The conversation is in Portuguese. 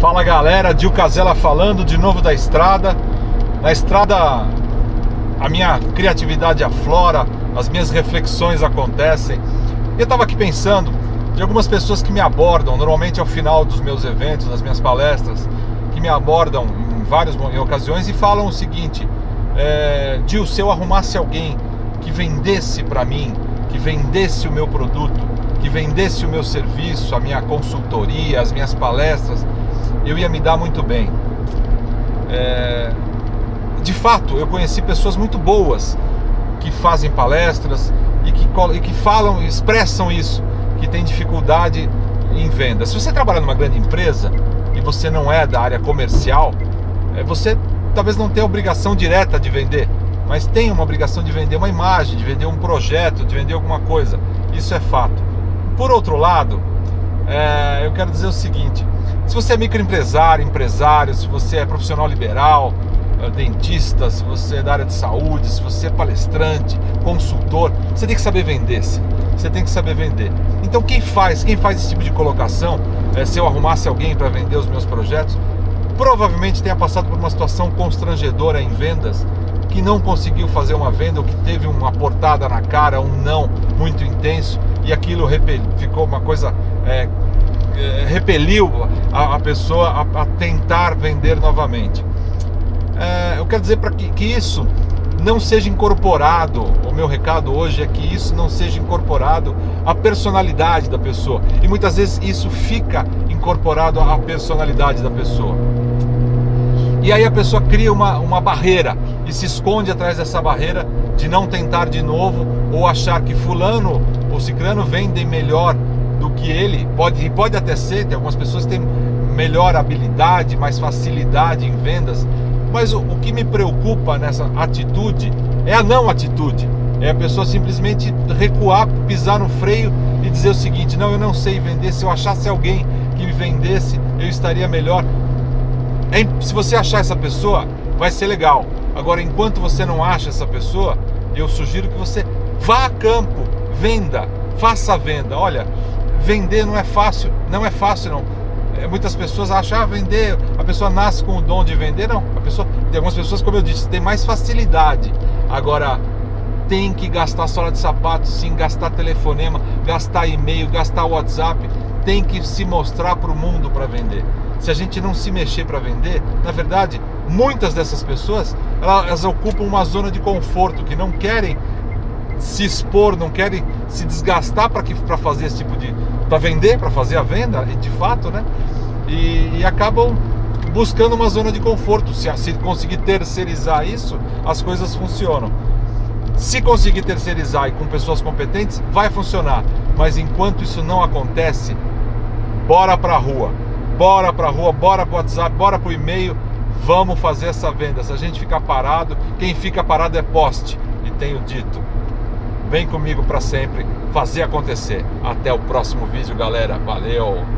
Fala galera, Dil Casella falando de novo da estrada. Na estrada a minha criatividade aflora, as minhas reflexões acontecem. Eu estava aqui pensando de algumas pessoas que me abordam, normalmente ao final dos meus eventos, das minhas palestras, que me abordam em várias ocasiões e falam o seguinte: é, Dil, se eu arrumasse alguém que vendesse para mim, que vendesse o meu produto, que vendesse o meu serviço, a minha consultoria, as minhas palestras, eu ia me dar muito bem. É... De fato, eu conheci pessoas muito boas que fazem palestras e que, e que falam, expressam isso, que tem dificuldade em venda. Se você trabalha numa grande empresa e você não é da área comercial, é, você talvez não tenha obrigação direta de vender, mas tem uma obrigação de vender uma imagem, de vender um projeto, de vender alguma coisa. Isso é fato. Por outro lado, é, eu quero dizer o seguinte: se você é microempresário, empresário, se você é profissional liberal, é, dentista, se você é da área de saúde, se você é palestrante, consultor, você tem que saber vender. -se. Você tem que saber vender. Então quem faz, quem faz esse tipo de colocação, é, se eu arrumasse alguém para vender os meus projetos, provavelmente tenha passado por uma situação constrangedora em vendas, que não conseguiu fazer uma venda ou que teve uma portada na cara, um não muito intenso e aquilo ficou uma coisa é, repeliu a, a pessoa a, a, tentar vender novamente. É, eu quero dizer para que, que isso não seja incorporado. O meu recado hoje é que isso não seja incorporado à personalidade da pessoa. E muitas vezes isso fica incorporado à personalidade da pessoa. E aí a pessoa cria uma, uma barreira e se esconde atrás dessa barreira de não tentar de novo ou achar que fulano ou ciclano vendem melhor do que ele, pode, e pode até ser, tem algumas pessoas que têm melhor habilidade, mais facilidade em vendas, mas o, o que me preocupa nessa atitude é a não atitude, é a pessoa simplesmente recuar, pisar no freio e dizer o seguinte: não, eu não sei vender, se eu achasse alguém que me vendesse, eu estaria melhor. É, se você achar essa pessoa, vai ser legal. Agora, enquanto você não acha essa pessoa, eu sugiro que você vá a campo, venda, faça a venda. Olha, vender não é fácil, não é fácil não. É, muitas pessoas acham, ah, vender, a pessoa nasce com o dom de vender, não. A pessoa, tem algumas pessoas, como eu disse, tem mais facilidade. Agora, tem que gastar sola de sapato, sim, gastar telefonema, gastar e-mail, gastar WhatsApp, tem que se mostrar para o mundo para vender. Se a gente não se mexer para vender, na verdade, muitas dessas pessoas elas ocupam uma zona de conforto que não querem se expor, não querem se desgastar para fazer esse tipo de. para vender, para fazer a venda, de fato, né? E, e, acabam buscando uma zona de conforto. Se, se conseguir terceirizar isso, as coisas funcionam. Se conseguir terceirizar e com pessoas competentes, vai funcionar. Mas enquanto isso não acontece, bora para a rua. Bora para a rua, bora para o WhatsApp, bora para o e-mail. Vamos fazer essa venda. Se a gente ficar parado, quem fica parado é poste. E tenho dito. Vem comigo para sempre fazer acontecer. Até o próximo vídeo, galera. Valeu!